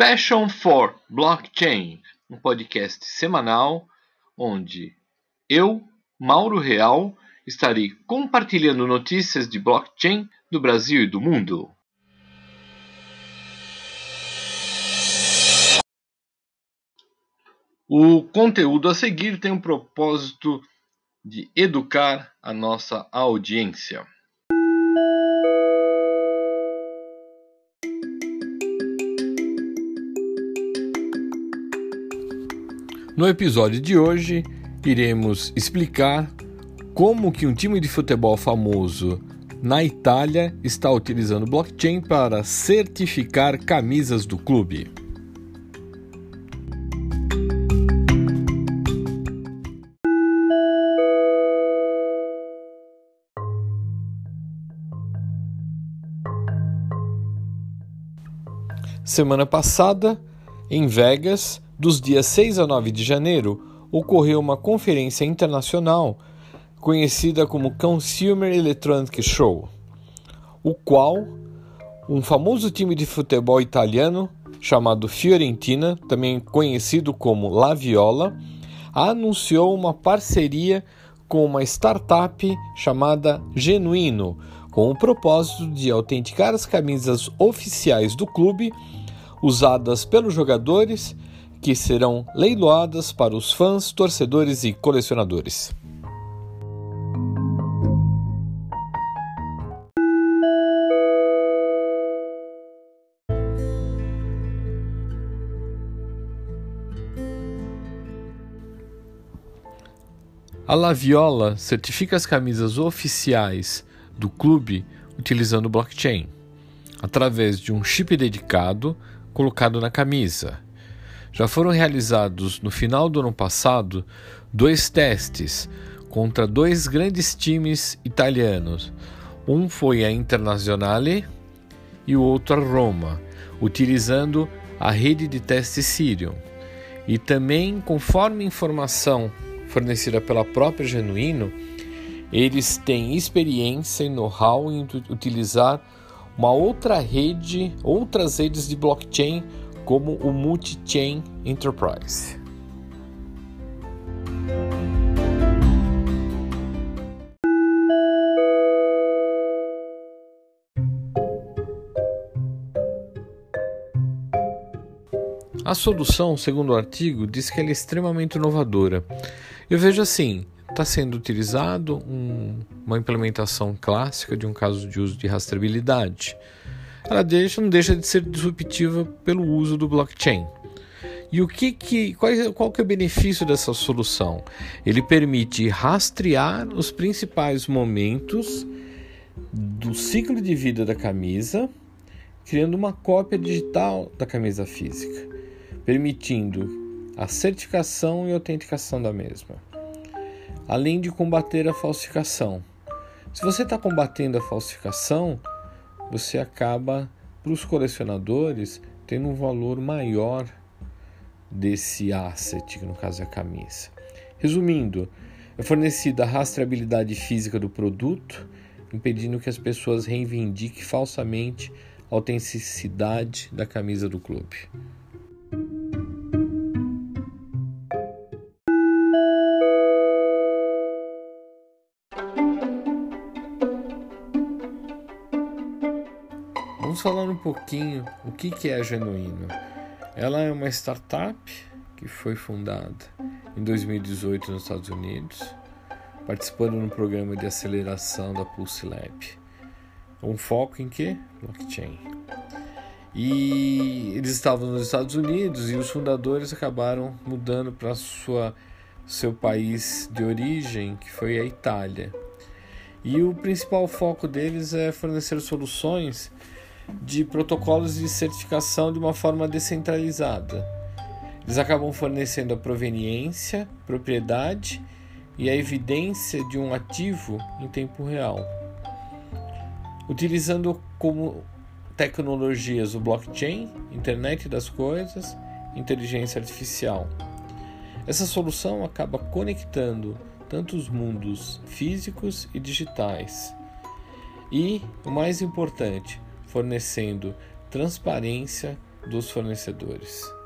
Passion for Blockchain, um podcast semanal onde eu, Mauro Real, estarei compartilhando notícias de blockchain do Brasil e do mundo. O conteúdo a seguir tem o propósito de educar a nossa audiência. No episódio de hoje, iremos explicar como que um time de futebol famoso na Itália está utilizando blockchain para certificar camisas do clube. Semana passada, em Vegas, dos dias 6 a 9 de janeiro, ocorreu uma conferência internacional conhecida como Consumer Electronic Show, o qual um famoso time de futebol italiano chamado Fiorentina, também conhecido como La Viola, anunciou uma parceria com uma startup chamada Genuino, com o propósito de autenticar as camisas oficiais do clube usadas pelos jogadores que serão leiloadas para os fãs, torcedores e colecionadores. A Laviola certifica as camisas oficiais do clube utilizando blockchain, através de um chip dedicado colocado na camisa. Já foram realizados no final do ano passado dois testes contra dois grandes times italianos. Um foi a Internazionale e o outro a Roma, utilizando a rede de teste Sirion. E também, conforme informação fornecida pela própria Genuíno, eles têm experiência e know-how em utilizar uma outra rede, outras redes de blockchain, como o Multi-Chain Enterprise. A solução, segundo o artigo, diz que ela é extremamente inovadora. Eu vejo assim: está sendo utilizado um, uma implementação clássica de um caso de uso de rastreabilidade. Ela deixa, não deixa de ser disruptiva pelo uso do blockchain. E o que, que qual, qual que é o benefício dessa solução? Ele permite rastrear os principais momentos do ciclo de vida da camisa, criando uma cópia digital da camisa física, permitindo a certificação e autenticação da mesma além de combater a falsificação. Se você está combatendo a falsificação, você acaba, para os colecionadores, tendo um valor maior desse asset, que no caso é a camisa. Resumindo, é fornecida a rastreabilidade física do produto, impedindo que as pessoas reivindiquem falsamente a autenticidade da camisa do clube. Vamos falar um pouquinho o que, que é a Genuíno. Ela é uma startup que foi fundada em 2018 nos Estados Unidos, participando no programa de aceleração da Pulse Lab. Um foco em que? Blockchain. E eles estavam nos Estados Unidos e os fundadores acabaram mudando para sua seu país de origem, que foi a Itália. E o principal foco deles é fornecer soluções de protocolos de certificação de uma forma descentralizada. Eles acabam fornecendo a proveniência, propriedade e a evidência de um ativo em tempo real. Utilizando como tecnologias o blockchain, internet das coisas, inteligência artificial. Essa solução acaba conectando tanto os mundos físicos e digitais. E, o mais importante, fornecendo transparência dos fornecedores.